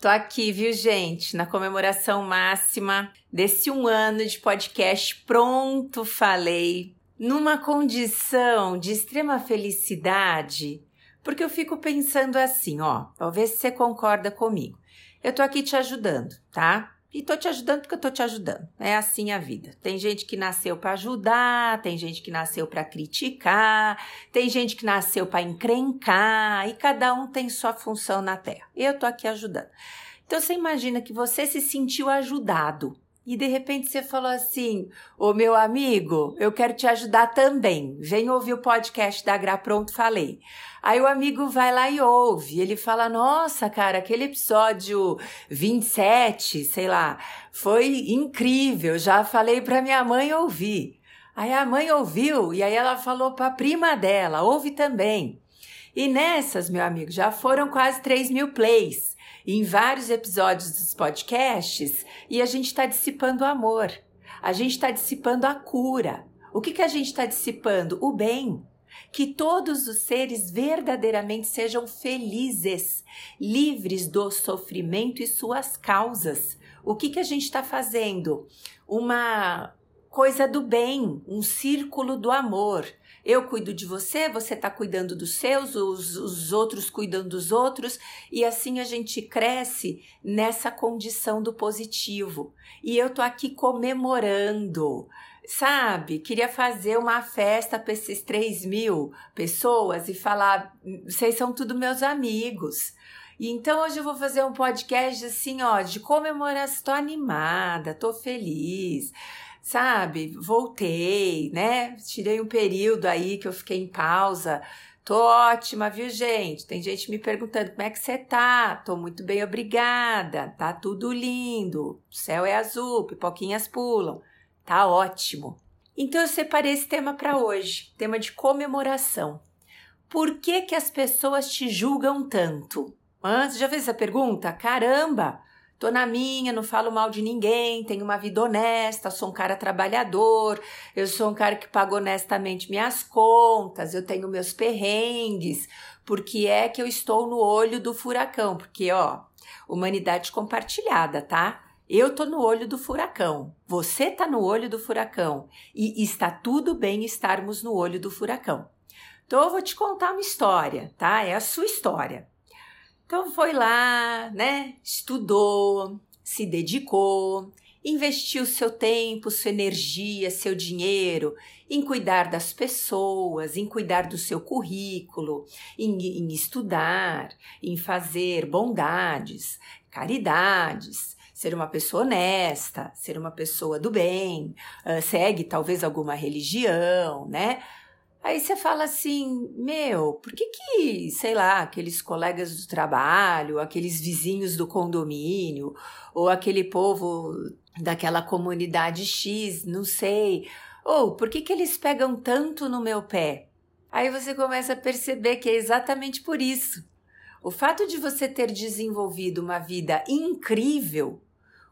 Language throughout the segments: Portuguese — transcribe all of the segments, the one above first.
Tô aqui, viu, gente, na comemoração máxima desse um ano de podcast Pronto Falei, numa condição de extrema felicidade, porque eu fico pensando assim, ó, talvez você concorda comigo. Eu tô aqui te ajudando, tá? E tô te ajudando porque eu tô te ajudando. É assim a vida. Tem gente que nasceu para ajudar, tem gente que nasceu para criticar, tem gente que nasceu para encrencar, e cada um tem sua função na Terra. Eu tô aqui ajudando. Então você imagina que você se sentiu ajudado e de repente você falou assim: Ô meu amigo, eu quero te ajudar também. Vem ouvir o podcast da Gra Pronto Falei. Aí o amigo vai lá e ouve. Ele fala: Nossa, cara, aquele episódio 27, sei lá, foi incrível. Já falei para minha mãe ouvir. Aí a mãe ouviu e aí ela falou para a prima dela: Ouve também. E nessas, meu amigo, já foram quase 3 mil plays em vários episódios dos podcasts e a gente está dissipando o amor, a gente está dissipando a cura. O que, que a gente está dissipando? O bem. Que todos os seres verdadeiramente sejam felizes, livres do sofrimento e suas causas. O que, que a gente está fazendo? Uma coisa do bem, um círculo do amor. Eu cuido de você, você está cuidando dos seus, os, os outros cuidam dos outros, e assim a gente cresce nessa condição do positivo. E eu tô aqui comemorando sabe? Queria fazer uma festa para esses 3 mil pessoas e falar: vocês são tudo meus amigos. E então hoje eu vou fazer um podcast assim, ó, de comemoração. Tô animada, tô feliz sabe? Voltei, né? Tirei um período aí que eu fiquei em pausa. Tô ótima, viu, gente? Tem gente me perguntando como é que você tá. Tô muito bem, obrigada. Tá tudo lindo. O céu é azul, pipoquinhas pulam. Tá ótimo. Então eu separei esse tema para hoje, tema de comemoração. Por que que as pessoas te julgam tanto? Antes já fez essa pergunta? Caramba! Tô na minha, não falo mal de ninguém, tenho uma vida honesta, sou um cara trabalhador, eu sou um cara que paga honestamente minhas contas, eu tenho meus perrengues, porque é que eu estou no olho do furacão, porque ó, humanidade compartilhada, tá? Eu tô no olho do furacão, você tá no olho do furacão e está tudo bem estarmos no olho do furacão. Então eu vou te contar uma história, tá? É a sua história. Então foi lá, né? Estudou, se dedicou, investiu seu tempo, sua energia, seu dinheiro em cuidar das pessoas, em cuidar do seu currículo, em, em estudar, em fazer bondades, caridades, ser uma pessoa honesta, ser uma pessoa do bem, segue talvez alguma religião, né? Aí você fala assim, meu, por que que, sei lá, aqueles colegas do trabalho, aqueles vizinhos do condomínio, ou aquele povo daquela comunidade X, não sei, ou por que que eles pegam tanto no meu pé? Aí você começa a perceber que é exatamente por isso. O fato de você ter desenvolvido uma vida incrível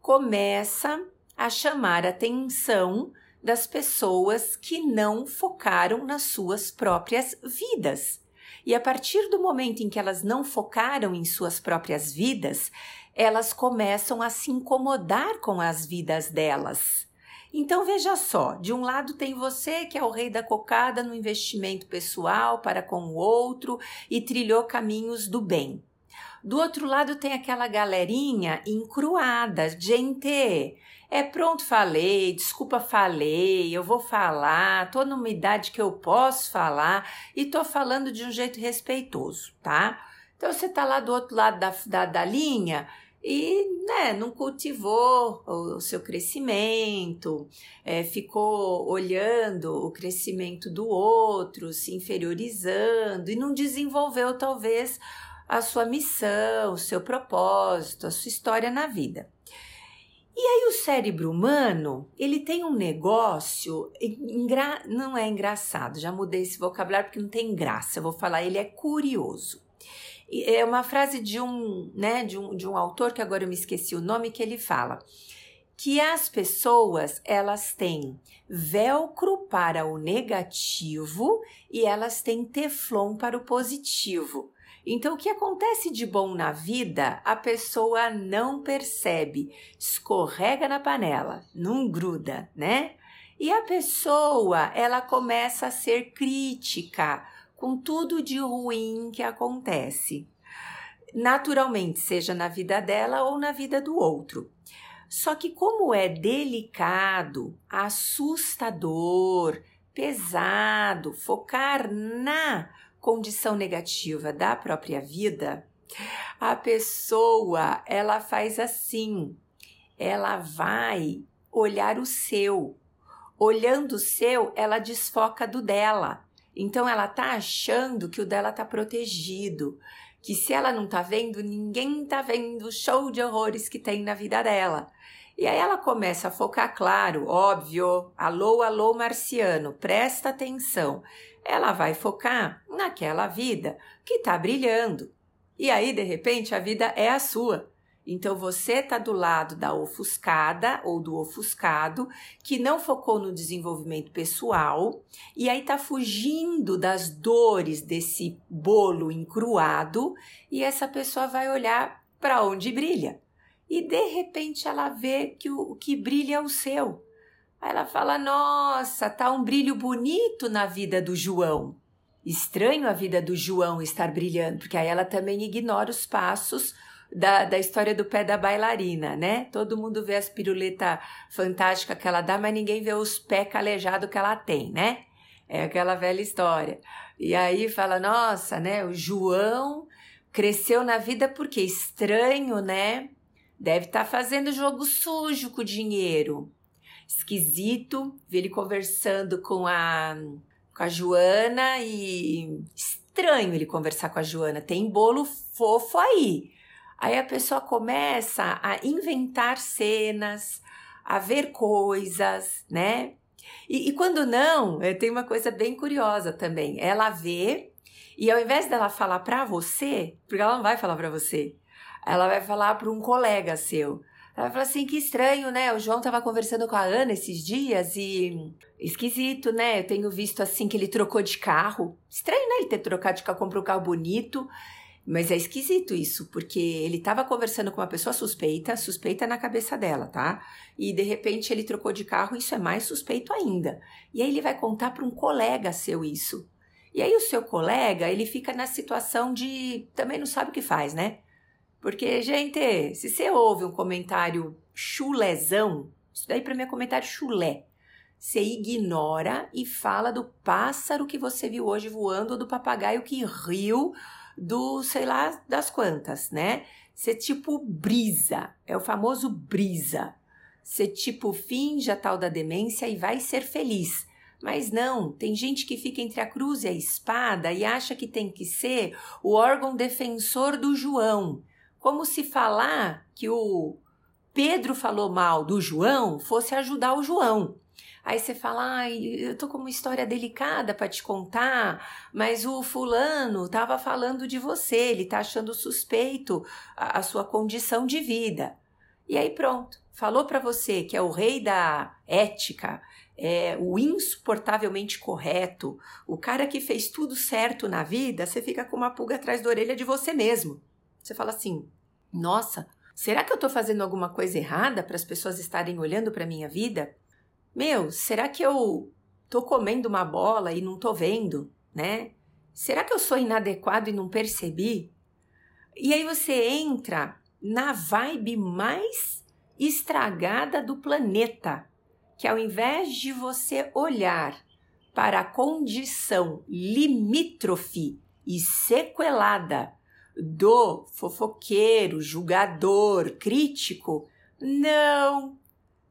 começa a chamar atenção das pessoas que não focaram nas suas próprias vidas. E a partir do momento em que elas não focaram em suas próprias vidas, elas começam a se incomodar com as vidas delas. Então veja só, de um lado tem você que é o rei da cocada no investimento pessoal para com o outro e trilhou caminhos do bem. Do outro lado tem aquela galerinha encruada, gente, é pronto, falei, desculpa, falei, eu vou falar, tô numa idade que eu posso falar e tô falando de um jeito respeitoso, tá? Então você tá lá do outro lado da, da, da linha e né, não cultivou o, seu crescimento, é, ficou olhando o crescimento do outro, se inferiorizando e não desenvolveu talvez a sua missão, o seu propósito, a sua história na vida. E aí o cérebro humano, ele tem um negócio, não é engraçado, já mudei esse vocabulário porque não tem graça, eu vou falar, ele é curioso. É uma frase de um, né, de um, de um autor que agora eu me esqueci o nome, que ele fala que as pessoas, elas têm velcro para o negativo e elas têm teflon para o positivo. Então, o que acontece de bom na vida, a pessoa não percebe, escorrega na panela, não gruda, né? E a pessoa, ela começa a ser crítica com tudo de ruim que acontece. Naturalmente, seja na vida dela ou na vida do outro. Só que, como é delicado, assustador, pesado focar na condição negativa da própria vida, a pessoa ela faz assim, ela vai olhar o seu, olhando o seu, ela desfoca do dela. Então ela tá achando que o dela tá protegido, que se ela não tá vendo, ninguém tá vendo o show de horrores que tem na vida dela. E aí ela começa a focar, claro, óbvio, alô, alô, marciano, presta atenção. Ela vai focar naquela vida que tá brilhando. E aí, de repente, a vida é a sua. Então você está do lado da ofuscada ou do ofuscado que não focou no desenvolvimento pessoal e aí está fugindo das dores desse bolo encruado e essa pessoa vai olhar para onde brilha. E de repente ela vê que o que brilha é o seu. Aí ela fala: Nossa, tá um brilho bonito na vida do João. Estranho a vida do João estar brilhando, porque aí ela também ignora os passos da, da história do pé da bailarina, né? Todo mundo vê as piruletas fantásticas que ela dá, mas ninguém vê os pés calejados que ela tem, né? É aquela velha história. E aí fala, nossa, né? O João cresceu na vida porque estranho, né? Deve estar tá fazendo jogo sujo com o dinheiro. Esquisito ver ele conversando com a, com a Joana e estranho ele conversar com a Joana. Tem bolo fofo aí. Aí a pessoa começa a inventar cenas, a ver coisas, né? E, e quando não, eh, tem uma coisa bem curiosa também. Ela vê e ao invés dela falar para você, porque ela não vai falar para você, ela vai falar para um colega seu. Ela falar assim: que estranho, né? O João tava conversando com a Ana esses dias e. Esquisito, né? Eu tenho visto assim que ele trocou de carro. Estranho, né? Ele ter trocado de carro, comprou um carro bonito. Mas é esquisito isso, porque ele estava conversando com uma pessoa suspeita, suspeita na cabeça dela, tá? E de repente ele trocou de carro, isso é mais suspeito ainda. E aí ele vai contar para um colega seu isso. E aí o seu colega, ele fica na situação de também não sabe o que faz, né? Porque, gente, se você ouve um comentário chulezão, isso daí para mim é comentário chulé. Você ignora e fala do pássaro que você viu hoje voando ou do papagaio que riu do sei lá das quantas, né? Ser tipo brisa, é o famoso brisa. Ser tipo finge a tal da demência e vai ser feliz. Mas não, tem gente que fica entre a cruz e a espada e acha que tem que ser o órgão defensor do João. Como se falar que o Pedro falou mal do João fosse ajudar o João. Aí você fala, ai, eu tô com uma história delicada para te contar, mas o fulano tava falando de você, ele tá achando suspeito a, a sua condição de vida. E aí pronto, falou para você que é o rei da ética, é o insuportavelmente correto, o cara que fez tudo certo na vida, você fica com uma pulga atrás da orelha de você mesmo. Você fala assim: "Nossa, será que eu tô fazendo alguma coisa errada para as pessoas estarem olhando para minha vida?" Meu, será que eu tô comendo uma bola e não tô vendo, né? Será que eu sou inadequado e não percebi? E aí você entra na vibe mais estragada do planeta, que ao invés de você olhar para a condição limítrofe e sequelada do fofoqueiro, julgador, crítico, não,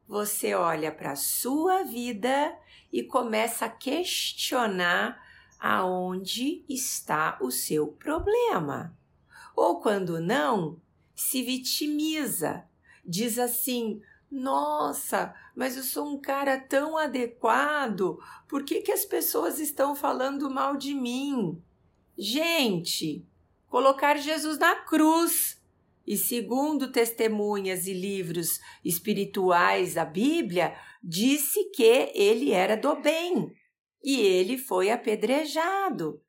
você olha para a sua vida e começa a questionar aonde está o seu problema. Ou quando não, se vitimiza, diz assim: nossa, mas eu sou um cara tão adequado, por que, que as pessoas estão falando mal de mim? Gente, colocar Jesus na cruz e segundo testemunhas e livros espirituais da Bíblia, disse que ele era do bem e ele foi apedrejado.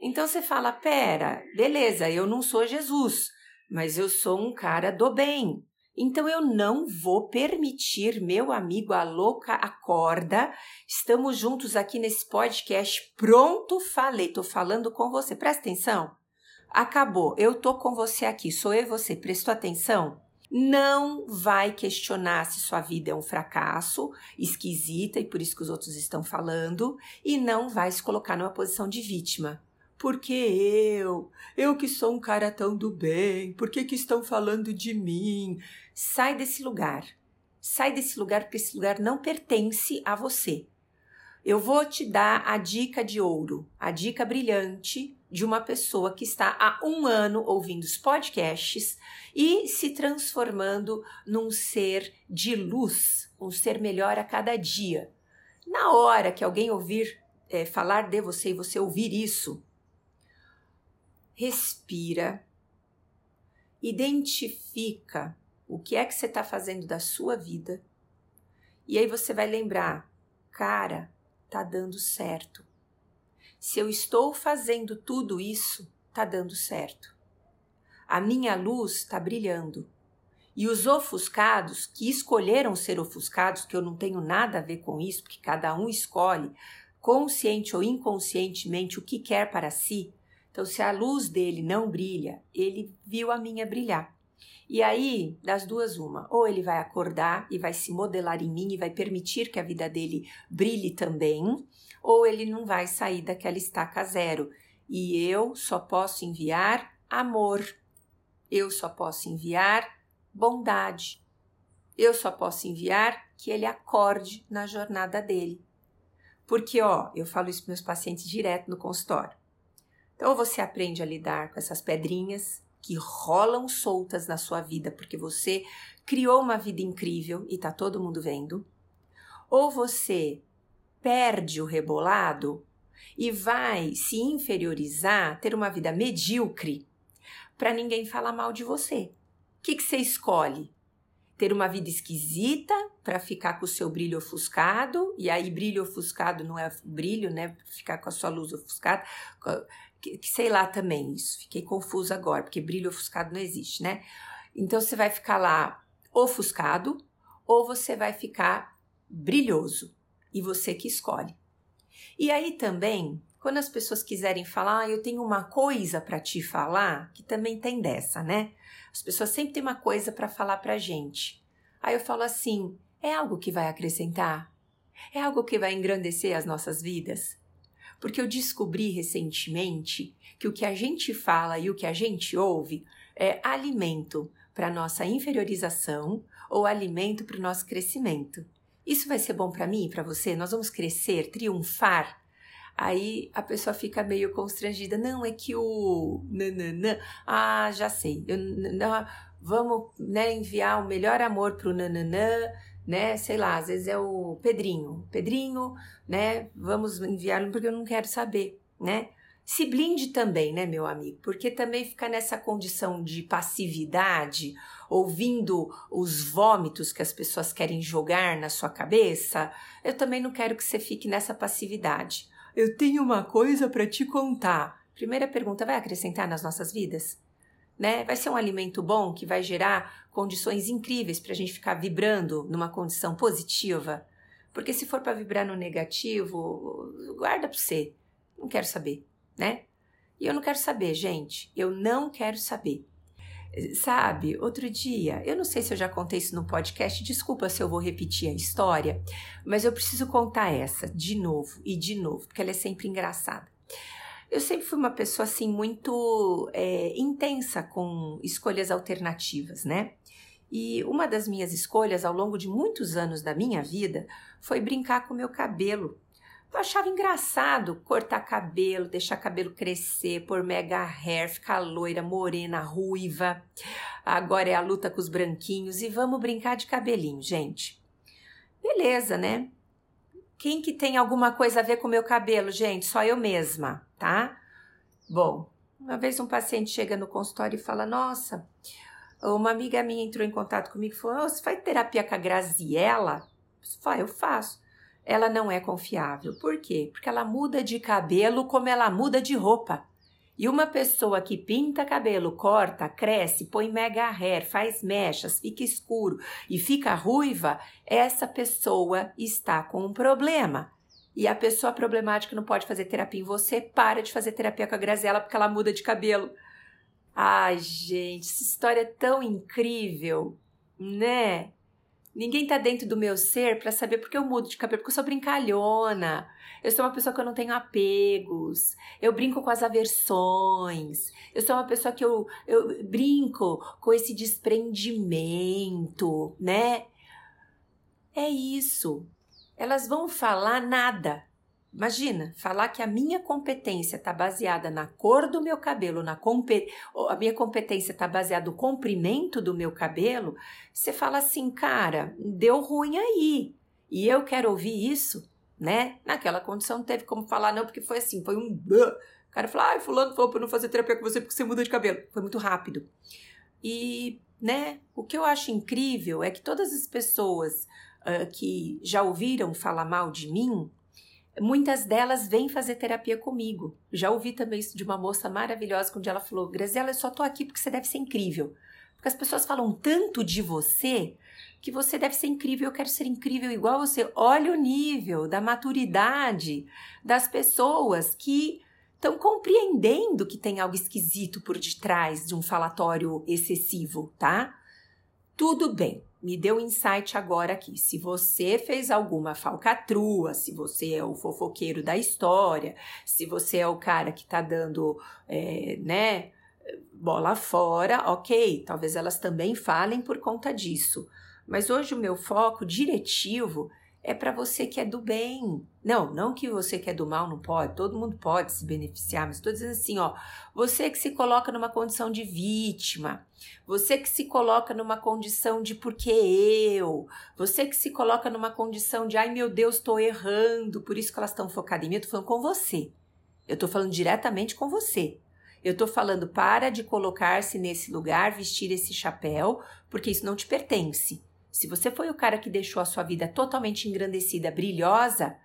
Então você fala: pera, beleza, eu não sou Jesus, mas eu sou um cara do bem. Então eu não vou permitir, meu amigo, a louca acorda. Estamos juntos aqui nesse podcast. Pronto, falei, tô falando com você. Presta atenção. Acabou, eu tô com você aqui, sou eu e você. Prestou atenção? Não vai questionar se sua vida é um fracasso, esquisita e por isso que os outros estão falando, e não vai se colocar numa posição de vítima. Porque eu, eu que sou um cara tão do bem, por que, que estão falando de mim? Sai desse lugar. Sai desse lugar porque esse lugar não pertence a você. Eu vou te dar a dica de ouro, a dica brilhante de uma pessoa que está há um ano ouvindo os podcasts e se transformando num ser de luz, um ser melhor a cada dia. Na hora que alguém ouvir é, falar de você e você ouvir isso, respira, identifica o que é que você está fazendo da sua vida e aí você vai lembrar, cara, tá dando certo. Se eu estou fazendo tudo isso, tá dando certo. A minha luz está brilhando. E os ofuscados que escolheram ser ofuscados, que eu não tenho nada a ver com isso, porque cada um escolhe, consciente ou inconscientemente, o que quer para si, então, se a luz dele não brilha, ele viu a minha brilhar. E aí, das duas, uma. Ou ele vai acordar e vai se modelar em mim e vai permitir que a vida dele brilhe também, ou ele não vai sair daquela estaca zero. E eu só posso enviar amor. Eu só posso enviar bondade. Eu só posso enviar que ele acorde na jornada dele. Porque, ó, eu falo isso para meus pacientes direto no consultório. Então, você aprende a lidar com essas pedrinhas que rolam soltas na sua vida porque você criou uma vida incrível e tá todo mundo vendo, ou você perde o rebolado e vai se inferiorizar, ter uma vida medíocre para ninguém falar mal de você. O que, que você escolhe? Ter uma vida esquisita para ficar com o seu brilho ofuscado, e aí brilho ofuscado não é brilho, né? Ficar com a sua luz ofuscada que, que sei lá também isso. Fiquei confusa agora, porque brilho ofuscado não existe, né? Então você vai ficar lá ofuscado ou você vai ficar brilhoso e você que escolhe. E aí também, quando as pessoas quiserem falar, ah, eu tenho uma coisa para te falar, que também tem dessa, né? As pessoas sempre têm uma coisa para falar pra gente. Aí eu falo assim: é algo que vai acrescentar? É algo que vai engrandecer as nossas vidas? Porque eu descobri recentemente que o que a gente fala e o que a gente ouve é alimento para nossa inferiorização ou alimento para o nosso crescimento. Isso vai ser bom para mim e para você? Nós vamos crescer, triunfar? Aí a pessoa fica meio constrangida. Não, é que o. Nananã. Ah, já sei. Eu, não, vamos né, enviar o melhor amor pro nananã né? Sei lá, às vezes é o Pedrinho. Pedrinho, né? Vamos enviá-lo porque eu não quero saber, né? Se blinde também, né, meu amigo? Porque também fica nessa condição de passividade, ouvindo os vômitos que as pessoas querem jogar na sua cabeça. Eu também não quero que você fique nessa passividade. Eu tenho uma coisa para te contar. Primeira pergunta: vai acrescentar nas nossas vidas? Né? Vai ser um alimento bom que vai gerar condições incríveis para a gente ficar vibrando numa condição positiva. Porque se for para vibrar no negativo, guarda para você. Não quero saber, né? E eu não quero saber, gente. Eu não quero saber. Sabe, outro dia, eu não sei se eu já contei isso no podcast, desculpa se eu vou repetir a história, mas eu preciso contar essa de novo e de novo, porque ela é sempre engraçada. Eu sempre fui uma pessoa assim muito é, intensa com escolhas alternativas, né? E uma das minhas escolhas ao longo de muitos anos da minha vida foi brincar com meu cabelo. Eu achava engraçado cortar cabelo, deixar cabelo crescer, pôr mega hair, ficar loira, morena, ruiva. Agora é a luta com os branquinhos e vamos brincar de cabelinho, gente. Beleza, né? Quem que tem alguma coisa a ver com o meu cabelo, gente? Só eu mesma, tá? Bom, uma vez um paciente chega no consultório e fala: Nossa, uma amiga minha entrou em contato comigo e falou: oh, Você faz terapia com a Graziella? Eu faço. Ela não é confiável. Por quê? Porque ela muda de cabelo como ela muda de roupa. E uma pessoa que pinta cabelo, corta, cresce, põe mega hair, faz mechas, fica escuro e fica ruiva, essa pessoa está com um problema. E a pessoa problemática não pode fazer terapia em você, para de fazer terapia com a Graziela porque ela muda de cabelo. Ai, gente, essa história é tão incrível, né? Ninguém tá dentro do meu ser para saber porque eu mudo de cabelo, porque eu sou brincalhona. Eu sou uma pessoa que eu não tenho apegos. Eu brinco com as aversões. Eu sou uma pessoa que eu, eu brinco com esse desprendimento, né? É isso. Elas vão falar nada. Imagina, falar que a minha competência está baseada na cor do meu cabelo, na a minha competência está baseada no comprimento do meu cabelo, você fala assim, cara, deu ruim aí. E eu quero ouvir isso, né? Naquela condição não teve como falar, não, porque foi assim, foi um. O cara falou, ai, fulano falou para não fazer terapia com você porque você muda de cabelo. Foi muito rápido. E, né, o que eu acho incrível é que todas as pessoas uh, que já ouviram falar mal de mim, Muitas delas vêm fazer terapia comigo. Já ouvi também isso de uma moça maravilhosa, quando ela falou: Graziela, eu só tô aqui porque você deve ser incrível. Porque as pessoas falam tanto de você que você deve ser incrível, eu quero ser incrível igual você. Olha o nível da maturidade das pessoas que estão compreendendo que tem algo esquisito por detrás de um falatório excessivo, tá? Tudo bem me deu insight agora aqui. Se você fez alguma falcatrua, se você é o fofoqueiro da história, se você é o cara que tá dando, é, né, bola fora, ok, talvez elas também falem por conta disso. Mas hoje o meu foco diretivo é para você que é do bem. Não, não que você que é do mal não pode, todo mundo pode se beneficiar, mas estou dizendo assim, ó, você que se coloca numa condição de vítima, você que se coloca numa condição de porque eu, você que se coloca numa condição de ai meu Deus, estou errando, por isso que elas estão focadas em mim, eu tô falando com você. Eu tô falando diretamente com você. Eu tô falando para de colocar-se nesse lugar, vestir esse chapéu, porque isso não te pertence. Se você foi o cara que deixou a sua vida totalmente engrandecida, brilhosa,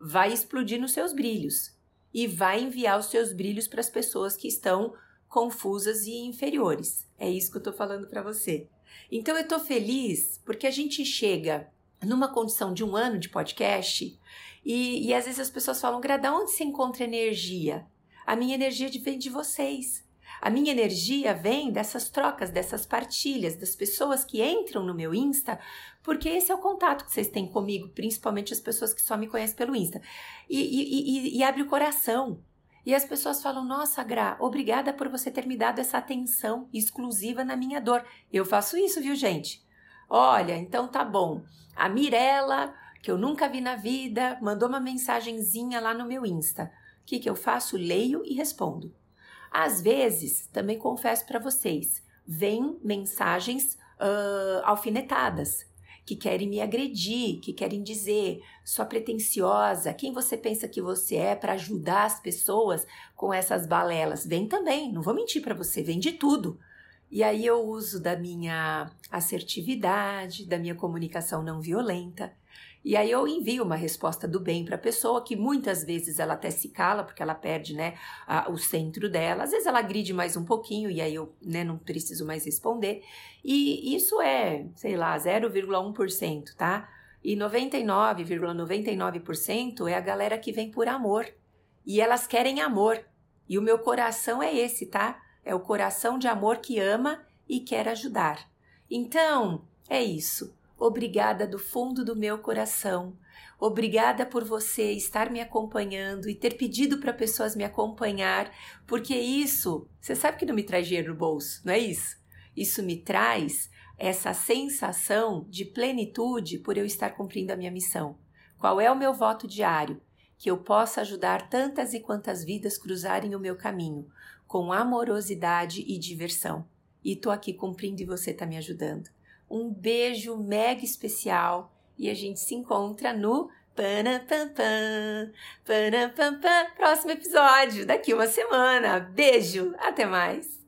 vai explodir nos seus brilhos e vai enviar os seus brilhos para as pessoas que estão confusas e inferiores. É isso que eu estou falando para você. Então eu estou feliz porque a gente chega numa condição de um ano de podcast e, e às vezes as pessoas falam, Grada, onde se encontra energia? A minha energia vem de vocês. A minha energia vem dessas trocas, dessas partilhas, das pessoas que entram no meu Insta, porque esse é o contato que vocês têm comigo, principalmente as pessoas que só me conhecem pelo Insta. E, e, e, e abre o coração. E as pessoas falam: Nossa, Gra, obrigada por você ter me dado essa atenção exclusiva na minha dor. Eu faço isso, viu, gente? Olha, então tá bom. A Mirella, que eu nunca vi na vida, mandou uma mensagenzinha lá no meu Insta. O que, que eu faço? Leio e respondo. Às vezes, também confesso para vocês, vêm mensagens uh, alfinetadas que querem me agredir, que querem dizer sua pretensiosa, quem você pensa que você é para ajudar as pessoas com essas balelas. Vem também, não vou mentir para você, vem de tudo. E aí eu uso da minha assertividade, da minha comunicação não violenta, e aí eu envio uma resposta do bem para a pessoa, que muitas vezes ela até se cala, porque ela perde né, a, o centro dela. Às vezes ela agride mais um pouquinho e aí eu né, não preciso mais responder. E isso é, sei lá, 0,1%, tá? E 99,99% ,99 é a galera que vem por amor. E elas querem amor. E o meu coração é esse, tá? É o coração de amor que ama e quer ajudar. Então, é isso. Obrigada do fundo do meu coração. Obrigada por você estar me acompanhando e ter pedido para pessoas me acompanhar, porque isso, você sabe que não me traz dinheiro no bolso, não é isso? Isso me traz essa sensação de plenitude por eu estar cumprindo a minha missão. Qual é o meu voto diário? Que eu possa ajudar tantas e quantas vidas cruzarem o meu caminho, com amorosidade e diversão. E tô aqui cumprindo e você tá me ajudando. Um beijo mega especial e a gente se encontra no Panapampam, Panapampam, próximo episódio, daqui uma semana. Beijo, até mais!